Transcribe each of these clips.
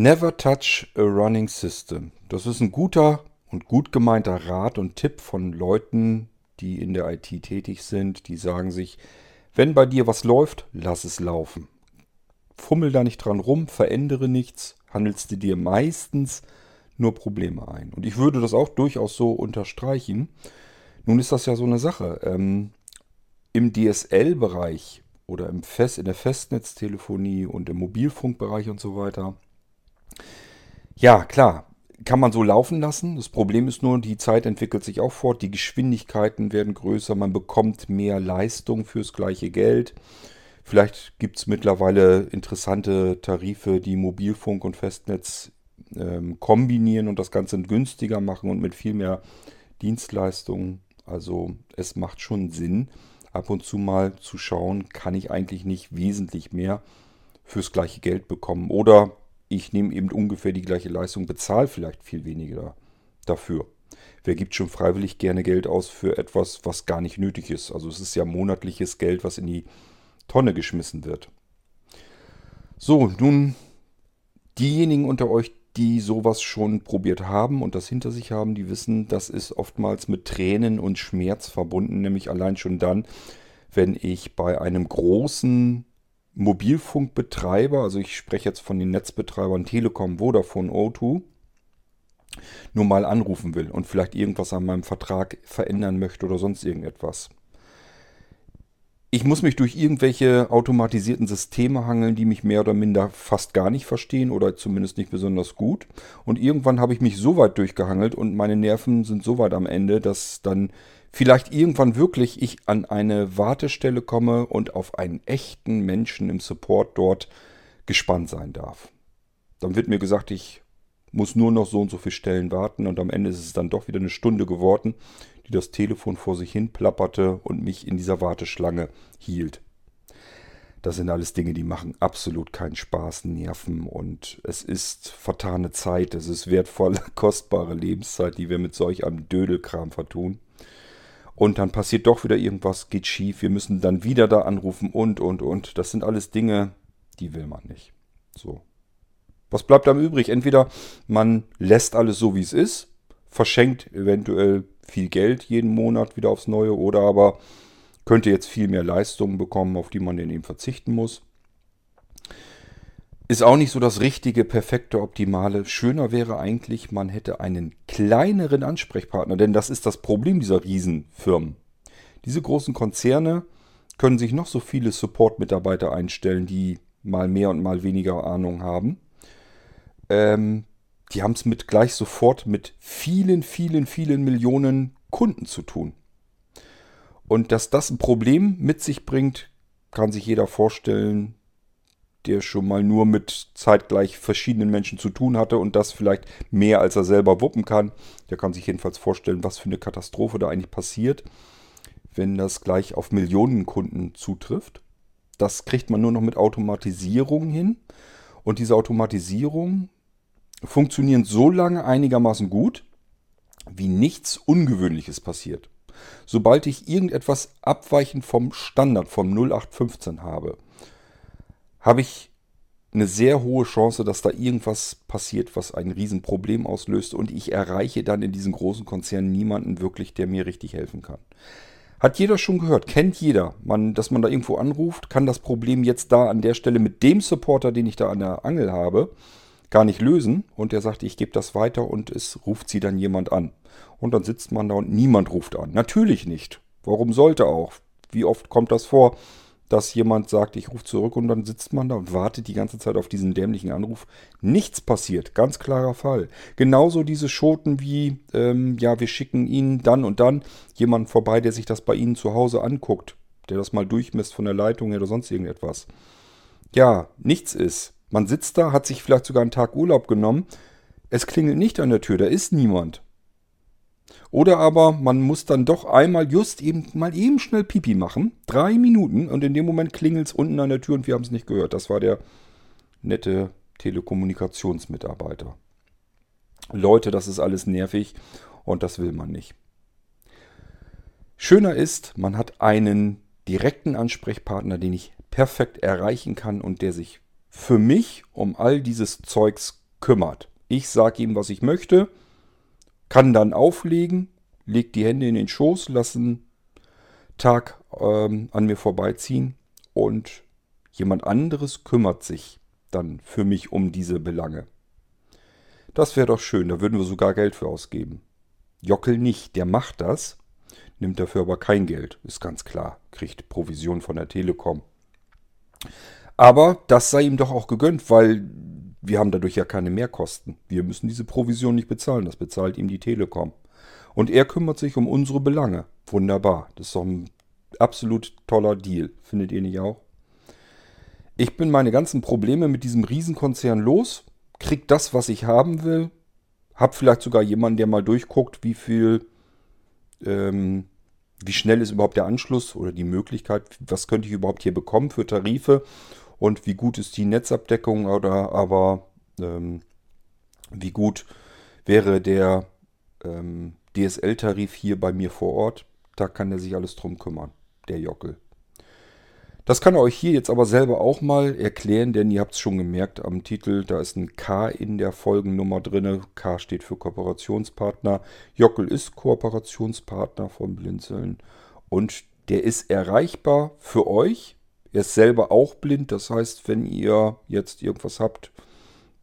Never touch a running system. Das ist ein guter und gut gemeinter Rat und Tipp von Leuten, die in der IT tätig sind, die sagen sich, wenn bei dir was läuft, lass es laufen. Fummel da nicht dran rum, verändere nichts, handelst du dir meistens nur Probleme ein. Und ich würde das auch durchaus so unterstreichen. Nun ist das ja so eine Sache. Ähm, Im DSL-Bereich oder im Fest, in der Festnetztelefonie und im Mobilfunkbereich und so weiter. Ja, klar, kann man so laufen lassen. Das Problem ist nur, die Zeit entwickelt sich auch fort, die Geschwindigkeiten werden größer, man bekommt mehr Leistung fürs gleiche Geld. Vielleicht gibt es mittlerweile interessante Tarife, die Mobilfunk und Festnetz ähm, kombinieren und das Ganze günstiger machen und mit viel mehr Dienstleistungen. Also es macht schon Sinn, ab und zu mal zu schauen, kann ich eigentlich nicht wesentlich mehr fürs gleiche Geld bekommen. Oder ich nehme eben ungefähr die gleiche Leistung, bezahle vielleicht viel weniger dafür. Wer gibt schon freiwillig gerne Geld aus für etwas, was gar nicht nötig ist? Also es ist ja monatliches Geld, was in die Tonne geschmissen wird. So, nun diejenigen unter euch, die sowas schon probiert haben und das hinter sich haben, die wissen, das ist oftmals mit Tränen und Schmerz verbunden, nämlich allein schon dann, wenn ich bei einem großen Mobilfunkbetreiber, also ich spreche jetzt von den Netzbetreibern Telekom, Vodafone, O2, nur mal anrufen will und vielleicht irgendwas an meinem Vertrag verändern möchte oder sonst irgendetwas. Ich muss mich durch irgendwelche automatisierten Systeme hangeln, die mich mehr oder minder fast gar nicht verstehen oder zumindest nicht besonders gut. Und irgendwann habe ich mich so weit durchgehangelt und meine Nerven sind so weit am Ende, dass dann vielleicht irgendwann wirklich ich an eine Wartestelle komme und auf einen echten Menschen im Support dort gespannt sein darf. Dann wird mir gesagt, ich muss nur noch so und so viele Stellen warten und am Ende ist es dann doch wieder eine Stunde geworden die das Telefon vor sich hin plapperte und mich in dieser Warteschlange hielt. Das sind alles Dinge, die machen absolut keinen Spaß, nerven und es ist vertane Zeit, es ist wertvolle, kostbare Lebenszeit, die wir mit solch einem Dödelkram vertun. Und dann passiert doch wieder irgendwas, geht schief, wir müssen dann wieder da anrufen und, und, und. Das sind alles Dinge, die will man nicht. So. Was bleibt dann übrig? Entweder man lässt alles so, wie es ist, verschenkt eventuell viel Geld jeden Monat wieder aufs Neue oder aber könnte jetzt viel mehr Leistungen bekommen, auf die man dann eben verzichten muss. Ist auch nicht so das richtige, perfekte, optimale. Schöner wäre eigentlich, man hätte einen kleineren Ansprechpartner, denn das ist das Problem dieser Riesenfirmen. Diese großen Konzerne können sich noch so viele Support-Mitarbeiter einstellen, die mal mehr und mal weniger Ahnung haben. Ähm, die haben es mit gleich sofort mit vielen, vielen, vielen Millionen Kunden zu tun. Und dass das ein Problem mit sich bringt, kann sich jeder vorstellen, der schon mal nur mit zeitgleich verschiedenen Menschen zu tun hatte und das vielleicht mehr als er selber wuppen kann. Der kann sich jedenfalls vorstellen, was für eine Katastrophe da eigentlich passiert, wenn das gleich auf Millionen Kunden zutrifft. Das kriegt man nur noch mit Automatisierung hin. Und diese Automatisierung funktionieren so lange einigermaßen gut, wie nichts Ungewöhnliches passiert. Sobald ich irgendetwas abweichend vom Standard vom 0815 habe, habe ich eine sehr hohe Chance, dass da irgendwas passiert, was ein Riesenproblem auslöst und ich erreiche dann in diesen großen Konzernen niemanden wirklich, der mir richtig helfen kann. Hat jeder schon gehört, kennt jeder, man, dass man da irgendwo anruft, kann das Problem jetzt da an der Stelle mit dem Supporter, den ich da an der Angel habe, gar nicht lösen und der sagt, ich gebe das weiter und es ruft sie dann jemand an. Und dann sitzt man da und niemand ruft an. Natürlich nicht. Warum sollte auch? Wie oft kommt das vor, dass jemand sagt, ich rufe zurück und dann sitzt man da und wartet die ganze Zeit auf diesen dämlichen Anruf. Nichts passiert, ganz klarer Fall. Genauso diese Schoten wie, ähm, ja, wir schicken Ihnen dann und dann jemanden vorbei, der sich das bei Ihnen zu Hause anguckt, der das mal durchmisst von der Leitung oder sonst irgendetwas. Ja, nichts ist. Man sitzt da, hat sich vielleicht sogar einen Tag Urlaub genommen. Es klingelt nicht an der Tür, da ist niemand. Oder aber man muss dann doch einmal just eben mal eben schnell Pipi machen. Drei Minuten und in dem Moment klingelt es unten an der Tür und wir haben es nicht gehört. Das war der nette Telekommunikationsmitarbeiter. Leute, das ist alles nervig und das will man nicht. Schöner ist, man hat einen direkten Ansprechpartner, den ich perfekt erreichen kann und der sich für mich um all dieses Zeugs kümmert. Ich sage ihm, was ich möchte, kann dann auflegen, legt die Hände in den Schoß, lassen Tag ähm, an mir vorbeiziehen und jemand anderes kümmert sich dann für mich um diese Belange. Das wäre doch schön, da würden wir sogar Geld für ausgeben. Jockel nicht, der macht das, nimmt dafür aber kein Geld, ist ganz klar, kriegt Provision von der Telekom. Aber das sei ihm doch auch gegönnt, weil wir haben dadurch ja keine Mehrkosten. Wir müssen diese Provision nicht bezahlen, das bezahlt ihm die Telekom. Und er kümmert sich um unsere Belange. Wunderbar, das ist doch ein absolut toller Deal, findet ihr nicht auch? Ich bin meine ganzen Probleme mit diesem Riesenkonzern los, krieg das, was ich haben will, hab vielleicht sogar jemanden, der mal durchguckt, wie viel, ähm, wie schnell ist überhaupt der Anschluss oder die Möglichkeit, was könnte ich überhaupt hier bekommen für Tarife und wie gut ist die Netzabdeckung oder aber ähm, wie gut wäre der ähm, DSL-Tarif hier bei mir vor Ort. Da kann er sich alles drum kümmern, der Jockel. Das kann er euch hier jetzt aber selber auch mal erklären, denn ihr habt es schon gemerkt am Titel, da ist ein K in der Folgennummer drin. K steht für Kooperationspartner. Jockel ist Kooperationspartner von Blinzeln und der ist erreichbar für euch. Er ist selber auch blind, das heißt, wenn ihr jetzt irgendwas habt,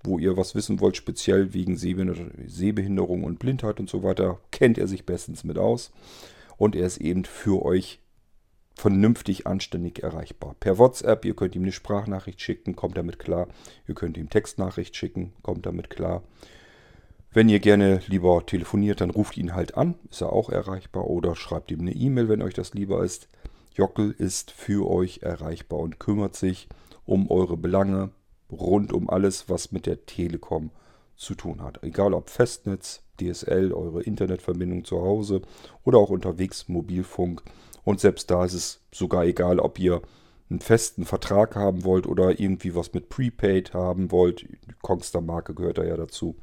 wo ihr was wissen wollt, speziell wegen Sehbehinderung und Blindheit und so weiter, kennt er sich bestens mit aus. Und er ist eben für euch vernünftig, anständig erreichbar. Per WhatsApp, ihr könnt ihm eine Sprachnachricht schicken, kommt damit klar. Ihr könnt ihm Textnachricht schicken, kommt damit klar. Wenn ihr gerne lieber telefoniert, dann ruft ihn halt an, ist er auch erreichbar. Oder schreibt ihm eine E-Mail, wenn euch das lieber ist. Jockel ist für euch erreichbar und kümmert sich um eure Belange rund um alles, was mit der Telekom zu tun hat. Egal ob Festnetz, DSL, eure Internetverbindung zu Hause oder auch unterwegs Mobilfunk. Und selbst da ist es sogar egal, ob ihr einen festen Vertrag haben wollt oder irgendwie was mit Prepaid haben wollt. Die Kongster Marke gehört da ja dazu.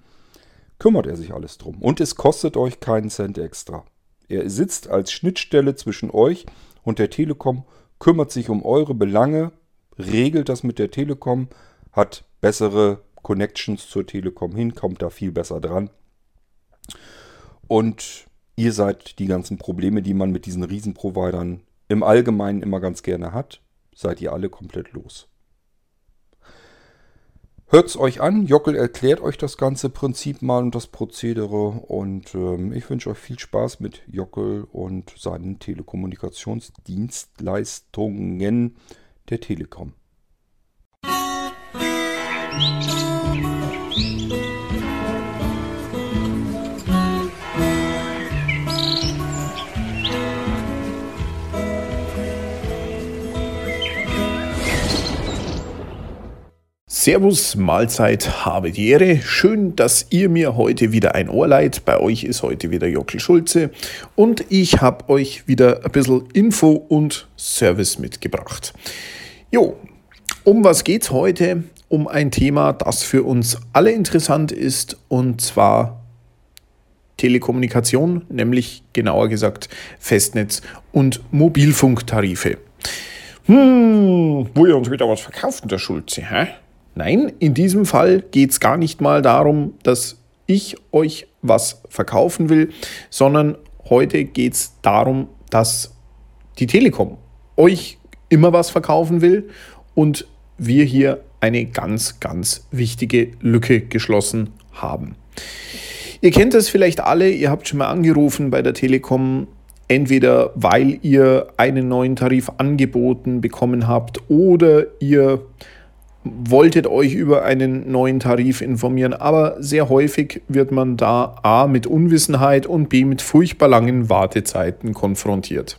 Kümmert er sich alles drum. Und es kostet euch keinen Cent extra. Er sitzt als Schnittstelle zwischen euch und der Telekom, kümmert sich um eure Belange, regelt das mit der Telekom, hat bessere Connections zur Telekom hin, kommt da viel besser dran. Und Ihr seid die ganzen Probleme, die man mit diesen Riesenprovidern im Allgemeinen immer ganz gerne hat, seid ihr alle komplett los. Hört es euch an, Jockel erklärt euch das ganze Prinzip mal und das Prozedere und ähm, ich wünsche euch viel Spaß mit Jockel und seinen Telekommunikationsdienstleistungen der Telekom. Musik Servus, Mahlzeit, habe die Ehre. Schön, dass ihr mir heute wieder ein Ohr leiht. Bei euch ist heute wieder Jockel Schulze und ich habe euch wieder ein bisschen Info und Service mitgebracht. Jo, um was geht's heute? Um ein Thema, das für uns alle interessant ist und zwar Telekommunikation, nämlich genauer gesagt Festnetz und Mobilfunktarife. Hm, wo ihr uns wieder was verkauft, der Schulze, hä? Nein, in diesem Fall geht es gar nicht mal darum, dass ich euch was verkaufen will, sondern heute geht es darum, dass die Telekom euch immer was verkaufen will und wir hier eine ganz, ganz wichtige Lücke geschlossen haben. Ihr kennt das vielleicht alle, ihr habt schon mal angerufen bei der Telekom, entweder weil ihr einen neuen Tarif angeboten bekommen habt oder ihr wolltet euch über einen neuen Tarif informieren, aber sehr häufig wird man da A mit Unwissenheit und B mit furchtbar langen Wartezeiten konfrontiert.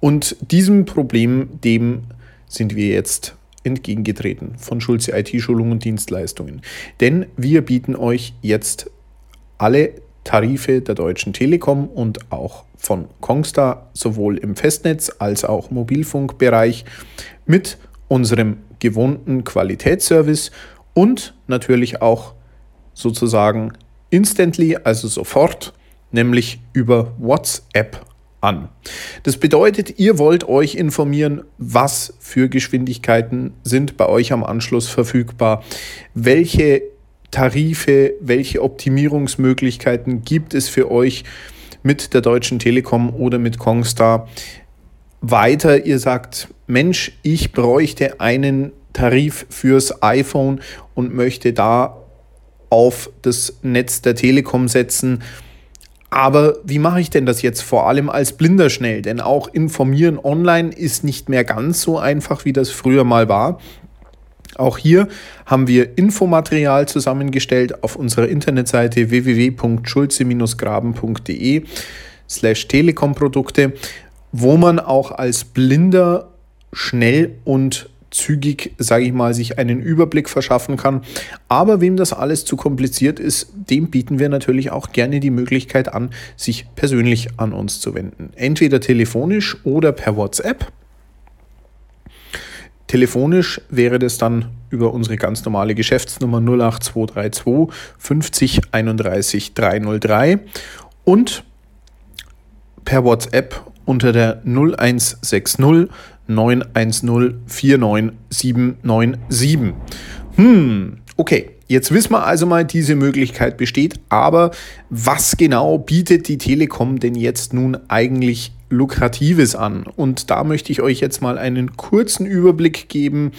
Und diesem Problem, dem sind wir jetzt entgegengetreten von Schulze IT-Schulung und Dienstleistungen. Denn wir bieten euch jetzt alle Tarife der Deutschen Telekom und auch von Kongstar sowohl im Festnetz als auch Mobilfunkbereich mit unserem gewohnten Qualitätsservice und natürlich auch sozusagen instantly, also sofort, nämlich über WhatsApp an. Das bedeutet, ihr wollt euch informieren, was für Geschwindigkeiten sind bei euch am Anschluss verfügbar, welche Tarife, welche Optimierungsmöglichkeiten gibt es für euch mit der Deutschen Telekom oder mit Kongstar. Weiter, ihr sagt, Mensch, ich bräuchte einen Tarif fürs iPhone und möchte da auf das Netz der Telekom setzen. Aber wie mache ich denn das jetzt vor allem als Blinder schnell? Denn auch informieren online ist nicht mehr ganz so einfach, wie das früher mal war. Auch hier haben wir Infomaterial zusammengestellt auf unserer Internetseite www.schulze-graben.de slash Telekom-Produkte, wo man auch als Blinder schnell und zügig, sage ich mal, sich einen Überblick verschaffen kann. Aber wem das alles zu kompliziert ist, dem bieten wir natürlich auch gerne die Möglichkeit an, sich persönlich an uns zu wenden. Entweder telefonisch oder per WhatsApp. Telefonisch wäre das dann über unsere ganz normale Geschäftsnummer 08232 50 31 303 und per WhatsApp unter der 0160 910 49797. Hm, okay. Jetzt wissen wir also mal, diese Möglichkeit besteht, aber was genau bietet die Telekom denn jetzt nun eigentlich Lukratives an? Und da möchte ich euch jetzt mal einen kurzen Überblick geben,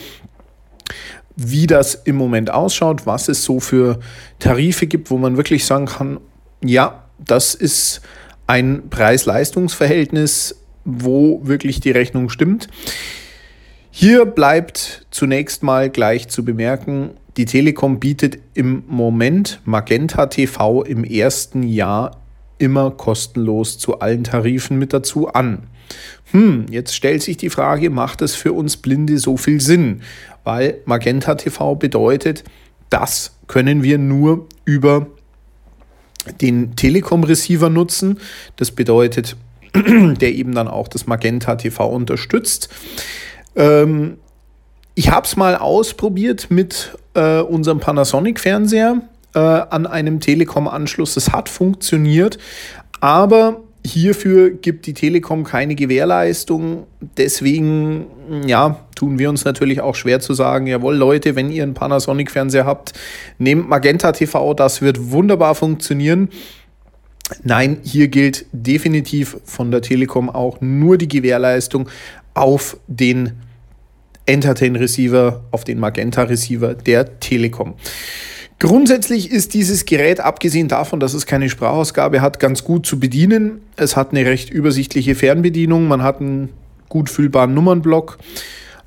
wie das im Moment ausschaut, was es so für Tarife gibt, wo man wirklich sagen kann, ja, das ist ein Preis-Leistungs-Verhältnis, wo wirklich die Rechnung stimmt. Hier bleibt zunächst mal gleich zu bemerken, die Telekom bietet im Moment Magenta TV im ersten Jahr immer kostenlos zu allen Tarifen mit dazu an. Hm, jetzt stellt sich die Frage, macht es für uns Blinde so viel Sinn? Weil Magenta TV bedeutet, das können wir nur über den Telekom-Receiver nutzen. Das bedeutet, der eben dann auch das Magenta TV unterstützt. Ähm, ich habe es mal ausprobiert mit äh, unserem Panasonic-Fernseher äh, an einem Telekom-Anschluss. Es hat funktioniert, aber hierfür gibt die Telekom keine Gewährleistung. Deswegen, ja, tun wir uns natürlich auch schwer zu sagen, jawohl Leute, wenn ihr einen Panasonic-Fernseher habt, nehmt Magenta TV, das wird wunderbar funktionieren. Nein, hier gilt definitiv von der Telekom auch nur die Gewährleistung auf den Entertain Receiver, auf den Magenta Receiver der Telekom. Grundsätzlich ist dieses Gerät, abgesehen davon, dass es keine Sprachausgabe hat, ganz gut zu bedienen. Es hat eine recht übersichtliche Fernbedienung, man hat einen gut fühlbaren Nummernblock.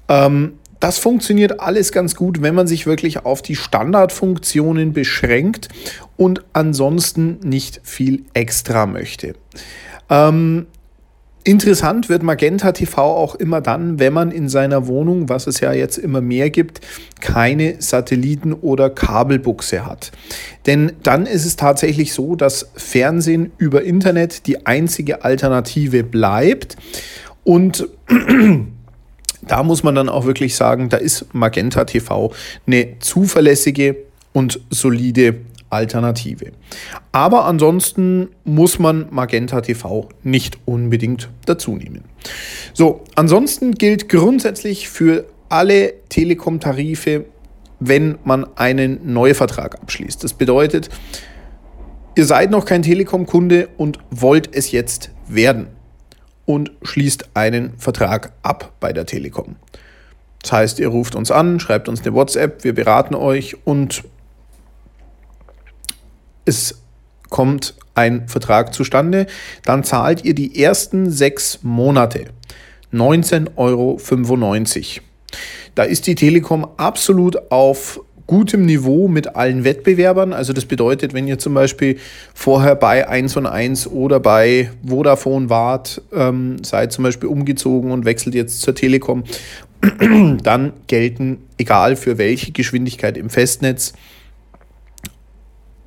Ähm, das funktioniert alles ganz gut, wenn man sich wirklich auf die Standardfunktionen beschränkt und ansonsten nicht viel extra möchte. Ähm, Interessant wird Magenta TV auch immer dann, wenn man in seiner Wohnung, was es ja jetzt immer mehr gibt, keine Satelliten- oder Kabelbuchse hat. Denn dann ist es tatsächlich so, dass Fernsehen über Internet die einzige Alternative bleibt. Und da muss man dann auch wirklich sagen, da ist Magenta TV eine zuverlässige und solide Alternative. Aber ansonsten muss man Magenta TV nicht unbedingt dazu nehmen. So, ansonsten gilt grundsätzlich für alle Telekom-Tarife, wenn man einen Neuvertrag abschließt. Das bedeutet, ihr seid noch kein Telekom-Kunde und wollt es jetzt werden und schließt einen Vertrag ab bei der Telekom. Das heißt, ihr ruft uns an, schreibt uns eine WhatsApp, wir beraten euch und es kommt ein Vertrag zustande, dann zahlt ihr die ersten sechs Monate 19,95 Euro. Da ist die Telekom absolut auf gutem Niveau mit allen Wettbewerbern. Also das bedeutet, wenn ihr zum Beispiel vorher bei 1 und 1 oder bei Vodafone wart, ähm, seid zum Beispiel umgezogen und wechselt jetzt zur Telekom, dann gelten, egal für welche Geschwindigkeit im Festnetz,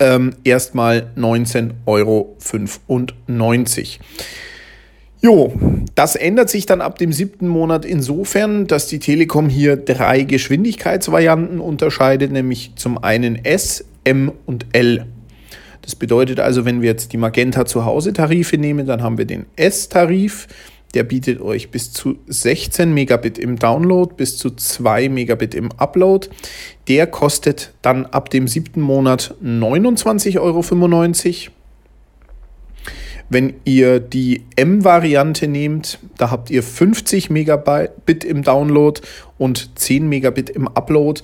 ähm, erstmal 19,95 Euro. Jo, das ändert sich dann ab dem siebten Monat insofern, dass die Telekom hier drei Geschwindigkeitsvarianten unterscheidet, nämlich zum einen S, M und L. Das bedeutet also, wenn wir jetzt die Magenta zu Hause Tarife nehmen, dann haben wir den S-Tarif. Der bietet euch bis zu 16 Megabit im Download, bis zu 2 Megabit im Upload. Der kostet dann ab dem siebten Monat 29,95 Euro. Wenn ihr die M-Variante nehmt, da habt ihr 50 Megabit im Download und 10 Megabit im Upload,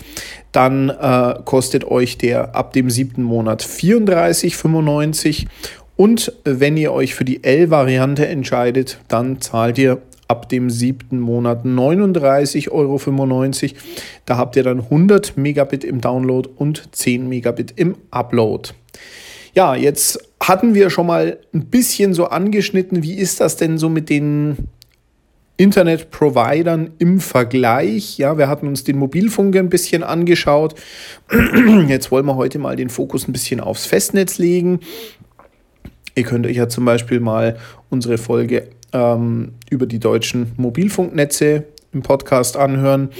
dann äh, kostet euch der ab dem siebten Monat 34,95 und wenn ihr euch für die L-Variante entscheidet, dann zahlt ihr ab dem siebten Monat 39,95 Euro. Da habt ihr dann 100 Megabit im Download und 10 Megabit im Upload. Ja, jetzt hatten wir schon mal ein bisschen so angeschnitten, wie ist das denn so mit den Internet-Providern im Vergleich. Ja, wir hatten uns den Mobilfunk ein bisschen angeschaut. Jetzt wollen wir heute mal den Fokus ein bisschen aufs Festnetz legen. Ihr könnt euch ja zum Beispiel mal unsere Folge ähm, über die deutschen Mobilfunknetze im Podcast anhören.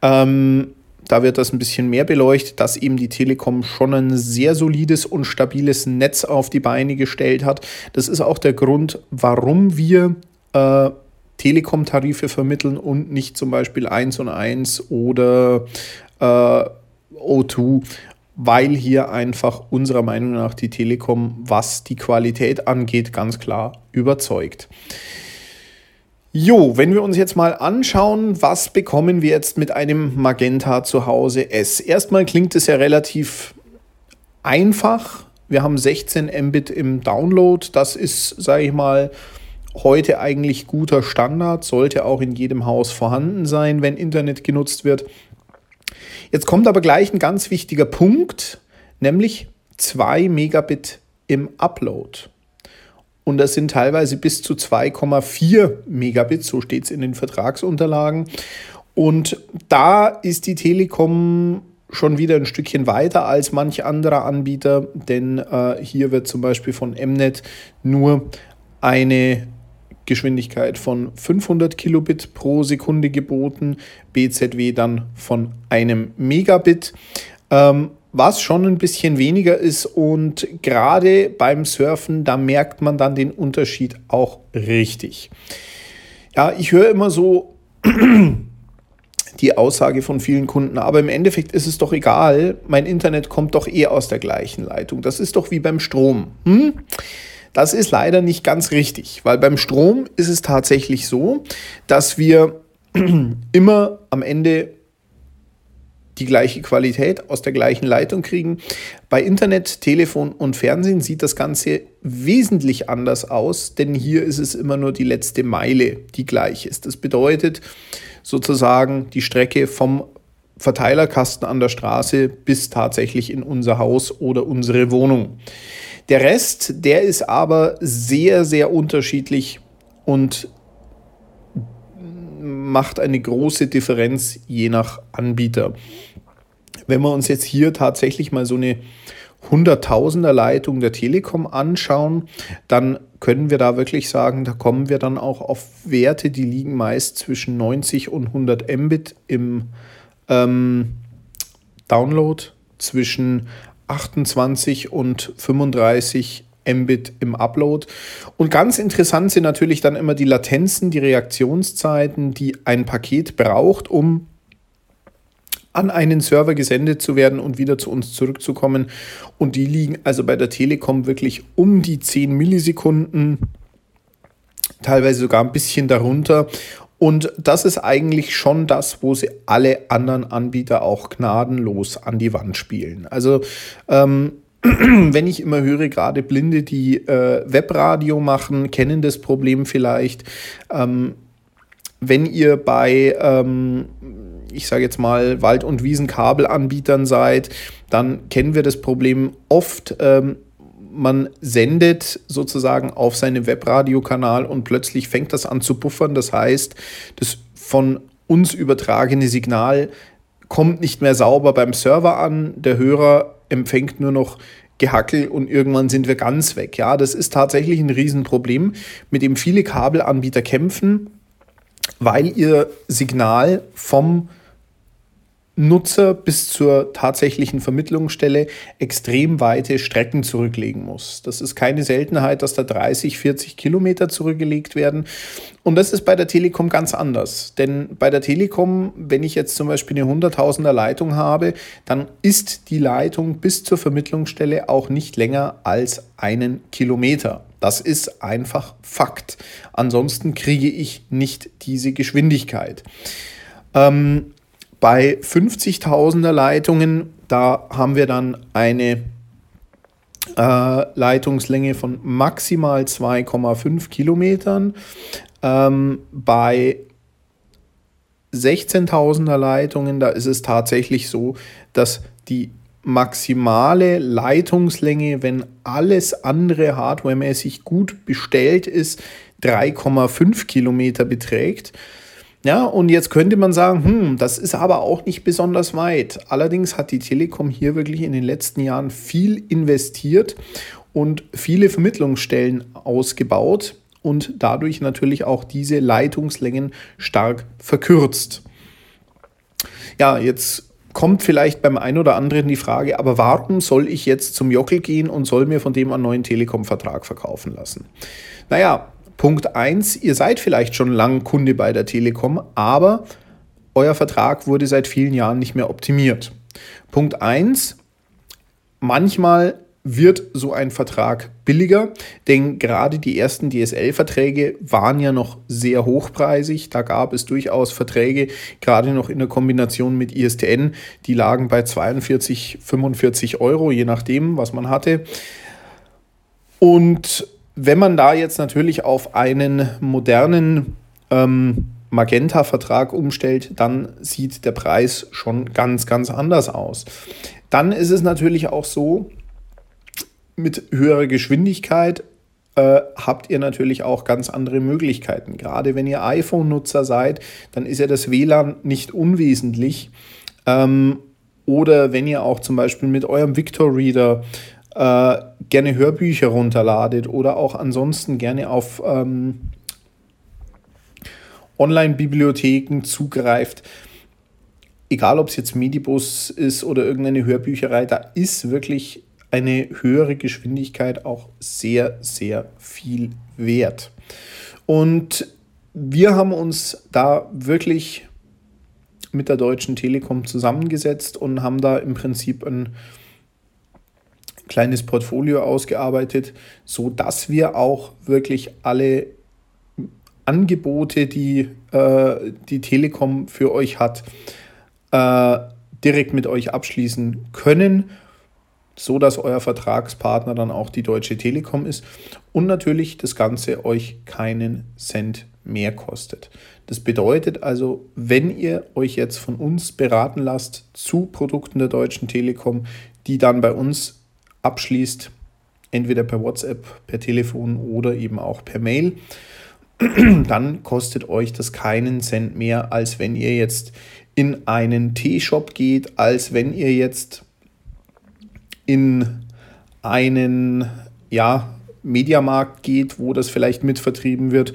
Ähm, da wird das ein bisschen mehr beleuchtet, dass eben die Telekom schon ein sehr solides und stabiles Netz auf die Beine gestellt hat. Das ist auch der Grund, warum wir äh, Telekom-Tarife vermitteln und nicht zum Beispiel 1 und 1 oder äh, O2, weil hier einfach unserer Meinung nach die Telekom, was die Qualität angeht, ganz klar überzeugt. Jo, wenn wir uns jetzt mal anschauen, was bekommen wir jetzt mit einem Magenta zu Hause S? Erstmal klingt es ja relativ einfach. Wir haben 16 Mbit im Download. Das ist, sage ich mal, heute eigentlich guter Standard, sollte auch in jedem Haus vorhanden sein, wenn Internet genutzt wird. Jetzt kommt aber gleich ein ganz wichtiger Punkt, nämlich 2 Megabit im Upload und das sind teilweise bis zu 2,4 Megabit, so steht es in den Vertragsunterlagen. Und da ist die Telekom schon wieder ein Stückchen weiter als manch anderer Anbieter, denn äh, hier wird zum Beispiel von Mnet nur eine Geschwindigkeit von 500 Kilobit pro Sekunde geboten, BZW dann von einem Megabit. Ähm, was schon ein bisschen weniger ist. Und gerade beim Surfen, da merkt man dann den Unterschied auch richtig. Ja, ich höre immer so die Aussage von vielen Kunden, aber im Endeffekt ist es doch egal, mein Internet kommt doch eh aus der gleichen Leitung. Das ist doch wie beim Strom. Hm? Das ist leider nicht ganz richtig, weil beim Strom ist es tatsächlich so, dass wir immer am Ende die gleiche Qualität aus der gleichen Leitung kriegen. Bei Internet, Telefon und Fernsehen sieht das Ganze wesentlich anders aus, denn hier ist es immer nur die letzte Meile, die gleich ist. Das bedeutet sozusagen die Strecke vom Verteilerkasten an der Straße bis tatsächlich in unser Haus oder unsere Wohnung. Der Rest, der ist aber sehr, sehr unterschiedlich und macht eine große Differenz je nach Anbieter. Wenn wir uns jetzt hier tatsächlich mal so eine Hunderttausender Leitung der Telekom anschauen, dann können wir da wirklich sagen, da kommen wir dann auch auf Werte, die liegen meist zwischen 90 und 100 Mbit im ähm, Download, zwischen 28 und 35 Mbit im Upload. Und ganz interessant sind natürlich dann immer die Latenzen, die Reaktionszeiten, die ein Paket braucht, um an einen Server gesendet zu werden und wieder zu uns zurückzukommen. Und die liegen also bei der Telekom wirklich um die 10 Millisekunden, teilweise sogar ein bisschen darunter. Und das ist eigentlich schon das, wo sie alle anderen Anbieter auch gnadenlos an die Wand spielen. Also ähm, wenn ich immer höre, gerade Blinde, die äh, Webradio machen, kennen das Problem vielleicht. Ähm, wenn ihr bei, ähm, ich sage jetzt mal, Wald- und Wiesenkabelanbietern seid, dann kennen wir das Problem oft. Ähm, man sendet sozusagen auf seinem Webradiokanal und plötzlich fängt das an zu buffern. Das heißt, das von uns übertragene Signal kommt nicht mehr sauber beim Server an. Der Hörer empfängt nur noch Gehackel und irgendwann sind wir ganz weg. Ja, das ist tatsächlich ein Riesenproblem, mit dem viele Kabelanbieter kämpfen, weil ihr Signal vom Nutzer bis zur tatsächlichen Vermittlungsstelle extrem weite Strecken zurücklegen muss. Das ist keine Seltenheit, dass da 30, 40 Kilometer zurückgelegt werden. Und das ist bei der Telekom ganz anders. Denn bei der Telekom, wenn ich jetzt zum Beispiel eine 100.000er Leitung habe, dann ist die Leitung bis zur Vermittlungsstelle auch nicht länger als einen Kilometer. Das ist einfach Fakt. Ansonsten kriege ich nicht diese Geschwindigkeit. Ähm, bei 50.000er Leitungen, da haben wir dann eine äh, Leitungslänge von maximal 2,5 Kilometern. Ähm, bei 16.000er Leitungen, da ist es tatsächlich so, dass die maximale Leitungslänge, wenn alles andere hardwaremäßig gut bestellt ist, 3,5 Kilometer beträgt. Ja, und jetzt könnte man sagen, hm, das ist aber auch nicht besonders weit. Allerdings hat die Telekom hier wirklich in den letzten Jahren viel investiert und viele Vermittlungsstellen ausgebaut und dadurch natürlich auch diese Leitungslängen stark verkürzt. Ja, jetzt kommt vielleicht beim einen oder anderen die Frage, aber warum soll ich jetzt zum Jockel gehen und soll mir von dem einen neuen Telekom-Vertrag verkaufen lassen? Naja, Punkt 1, ihr seid vielleicht schon lang Kunde bei der Telekom, aber euer Vertrag wurde seit vielen Jahren nicht mehr optimiert. Punkt 1, manchmal wird so ein Vertrag billiger, denn gerade die ersten DSL-Verträge waren ja noch sehr hochpreisig. Da gab es durchaus Verträge, gerade noch in der Kombination mit ISTN, die lagen bei 42, 45 Euro, je nachdem, was man hatte. Und wenn man da jetzt natürlich auf einen modernen ähm, Magenta-Vertrag umstellt, dann sieht der Preis schon ganz, ganz anders aus. Dann ist es natürlich auch so, mit höherer Geschwindigkeit äh, habt ihr natürlich auch ganz andere Möglichkeiten. Gerade wenn ihr iPhone-Nutzer seid, dann ist ja das WLAN nicht unwesentlich. Ähm, oder wenn ihr auch zum Beispiel mit eurem Victor Reader äh, gerne Hörbücher runterladet oder auch ansonsten gerne auf ähm, Online-Bibliotheken zugreift. Egal, ob es jetzt Medibus ist oder irgendeine Hörbücherei, da ist wirklich eine höhere Geschwindigkeit auch sehr, sehr viel wert. Und wir haben uns da wirklich mit der Deutschen Telekom zusammengesetzt und haben da im Prinzip ein kleines Portfolio ausgearbeitet, so dass wir auch wirklich alle Angebote, die äh, die Telekom für euch hat, äh, direkt mit euch abschließen können, so dass euer Vertragspartner dann auch die Deutsche Telekom ist und natürlich das Ganze euch keinen Cent mehr kostet. Das bedeutet also, wenn ihr euch jetzt von uns beraten lasst zu Produkten der Deutschen Telekom, die dann bei uns abschließt, entweder per WhatsApp, per Telefon oder eben auch per Mail, dann kostet euch das keinen Cent mehr, als wenn ihr jetzt in einen Teeshop geht, als wenn ihr jetzt in einen ja, Mediamarkt geht, wo das vielleicht mitvertrieben wird.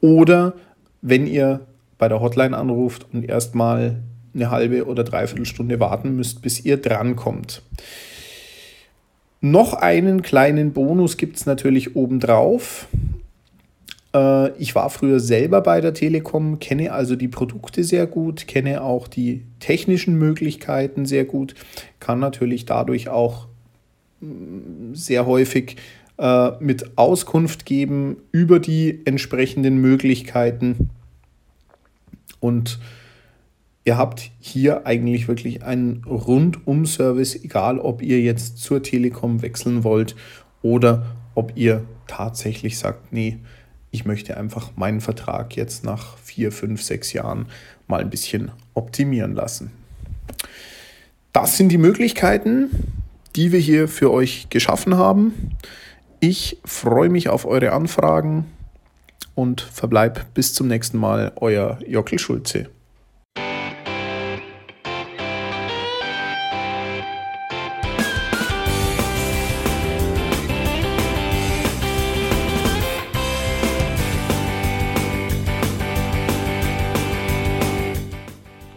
Oder wenn ihr bei der Hotline anruft und erstmal eine halbe oder dreiviertel Stunde warten müsst, bis ihr drankommt. Noch einen kleinen Bonus gibt es natürlich obendrauf. Äh, ich war früher selber bei der Telekom, kenne also die Produkte sehr gut, kenne auch die technischen Möglichkeiten sehr gut, kann natürlich dadurch auch mm, sehr häufig äh, mit Auskunft geben über die entsprechenden Möglichkeiten und Ihr habt hier eigentlich wirklich einen Rundum-Service, egal ob ihr jetzt zur Telekom wechseln wollt oder ob ihr tatsächlich sagt, nee, ich möchte einfach meinen Vertrag jetzt nach vier, fünf, sechs Jahren mal ein bisschen optimieren lassen. Das sind die Möglichkeiten, die wir hier für euch geschaffen haben. Ich freue mich auf eure Anfragen und verbleib bis zum nächsten Mal, euer Jockel Schulze.